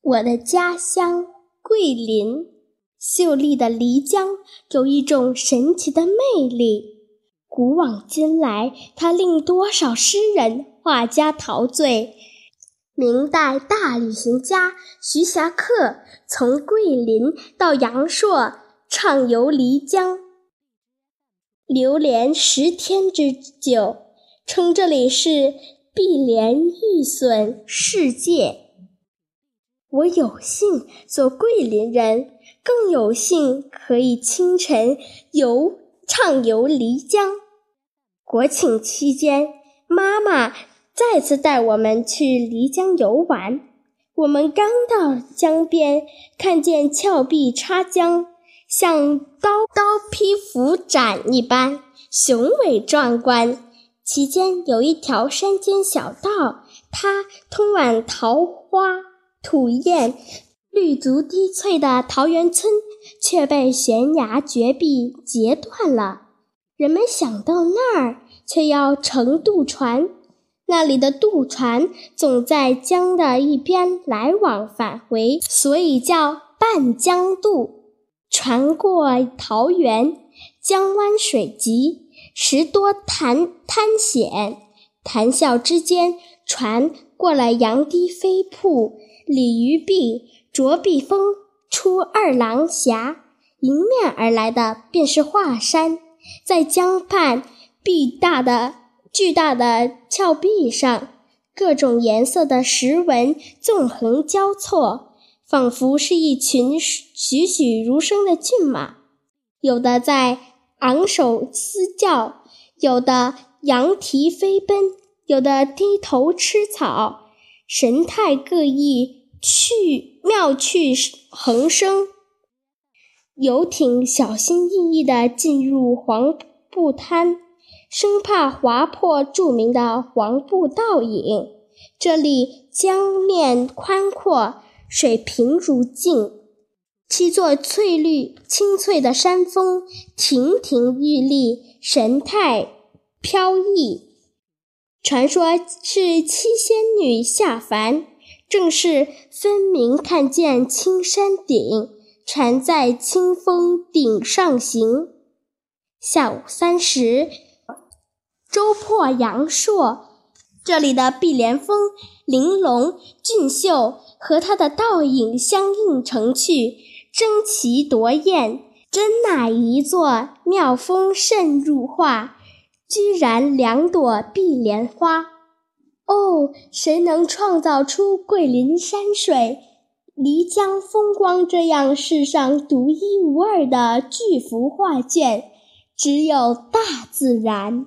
我的家乡桂林，秀丽的漓江有一种神奇的魅力。古往今来，它令多少诗人、画家陶醉。明代大旅行家徐霞客从桂林到阳朔畅游漓江，流连十天之久，称这里是“碧莲玉笋世界”。我有幸做桂林人，更有幸可以清晨游畅游漓江。国庆期间，妈妈再次带我们去漓江游玩。我们刚到江边，看见峭壁插江，像刀刀劈斧斩一般雄伟壮观。其间有一条山间小道，它通往桃花。土堰绿竹低翠的桃源村却被悬崖绝壁截断了。人们想到那儿，却要乘渡船。那里的渡船总在江的一边来往返回，所以叫半江渡。船过桃源，江湾水急，时多潭滩险。谈笑之间，船过了杨堤飞瀑。鲤鱼壁、着壁峰出二郎峡，迎面而来的便是华山。在江畔壁大的巨大的峭壁上，各种颜色的石纹纵横交错，仿佛是一群栩栩如生的骏马。有的在昂首嘶叫，有的扬蹄飞奔，有的低头吃草，神态各异。趣妙趣横生，游艇小心翼翼地进入黄布滩，生怕划破著名的黄布倒影。这里江面宽阔，水平如镜，七座翠绿青翠的山峰亭亭玉立，神态飘逸。传说是七仙女下凡。正是分明看见青山顶，船在清风顶上行。下午三时，舟破阳朔，这里的碧莲峰玲珑俊秀，和它的倒影相映成趣，争奇夺艳，真乃一座妙峰胜入画，居然两朵碧莲花。哦，谁能创造出桂林山水、漓江风光这样世上独一无二的巨幅画卷？只有大自然。